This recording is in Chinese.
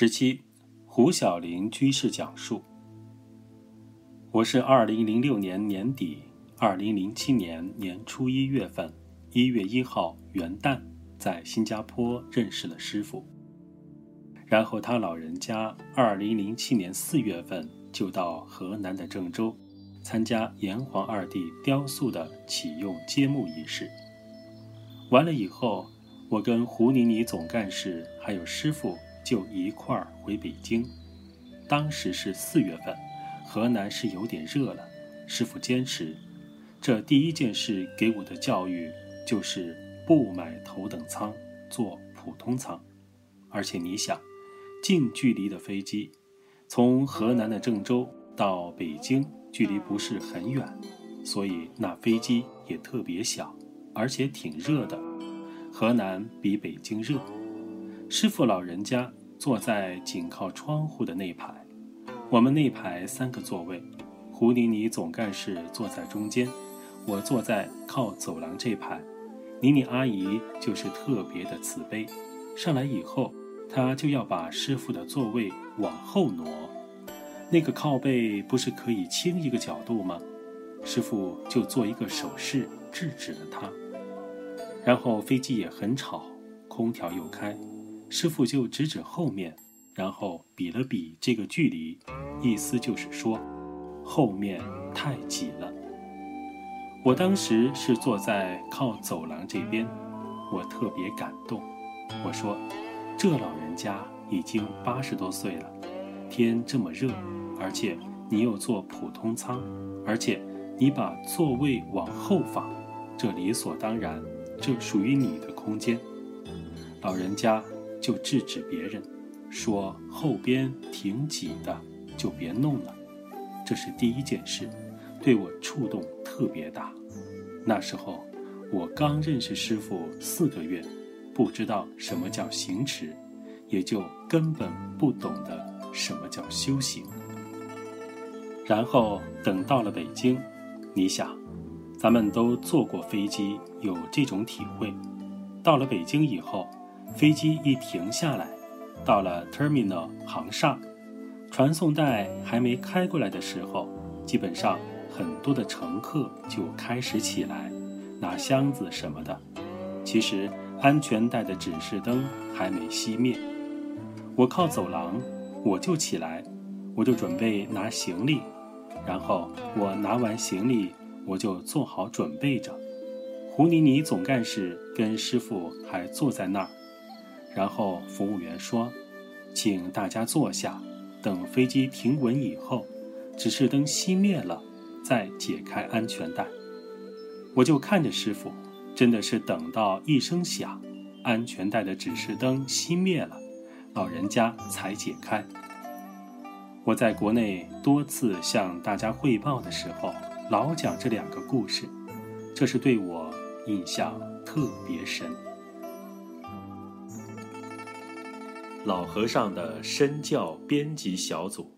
十七，胡小林居士讲述。我是二零零六年年底，二零零七年年初一月份，一月一号元旦，在新加坡认识了师傅。然后他老人家二零零七年四月份就到河南的郑州，参加炎黄二帝雕塑的启用揭幕仪式。完了以后，我跟胡妮妮总干事还有师傅。就一块儿回北京，当时是四月份，河南是有点热了。师傅坚持，这第一件事给我的教育就是不买头等舱，坐普通舱。而且你想，近距离的飞机，从河南的郑州到北京，距离不是很远，所以那飞机也特别小，而且挺热的。河南比北京热。师傅老人家坐在紧靠窗户的那排，我们那排三个座位，胡妮妮总干事坐在中间，我坐在靠走廊这排。妮妮阿姨就是特别的慈悲，上来以后，她就要把师傅的座位往后挪，那个靠背不是可以倾一个角度吗？师傅就做一个手势制止了她。然后飞机也很吵，空调又开。师傅就指指后面，然后比了比这个距离，意思就是说，后面太挤了。我当时是坐在靠走廊这边，我特别感动。我说：“这老人家已经八十多岁了，天这么热，而且你又坐普通舱，而且你把座位往后放，这理所当然，这属于你的空间。”老人家。就制止别人，说后边挺挤的，就别弄了。这是第一件事，对我触动特别大。那时候我刚认识师傅四个月，不知道什么叫行持，也就根本不懂得什么叫修行。然后等到了北京，你想，咱们都坐过飞机，有这种体会。到了北京以后。飞机一停下来，到了 terminal 航厦，传送带还没开过来的时候，基本上很多的乘客就开始起来拿箱子什么的。其实安全带的指示灯还没熄灭。我靠走廊，我就起来，我就准备拿行李，然后我拿完行李，我就做好准备着。胡妮妮总干事跟师傅还坐在那儿。然后服务员说：“请大家坐下，等飞机停稳以后，指示灯熄灭了，再解开安全带。”我就看着师傅，真的是等到一声响，安全带的指示灯熄灭了，老人家才解开。我在国内多次向大家汇报的时候，老讲这两个故事，这是对我印象特别深。老和尚的身教编辑小组。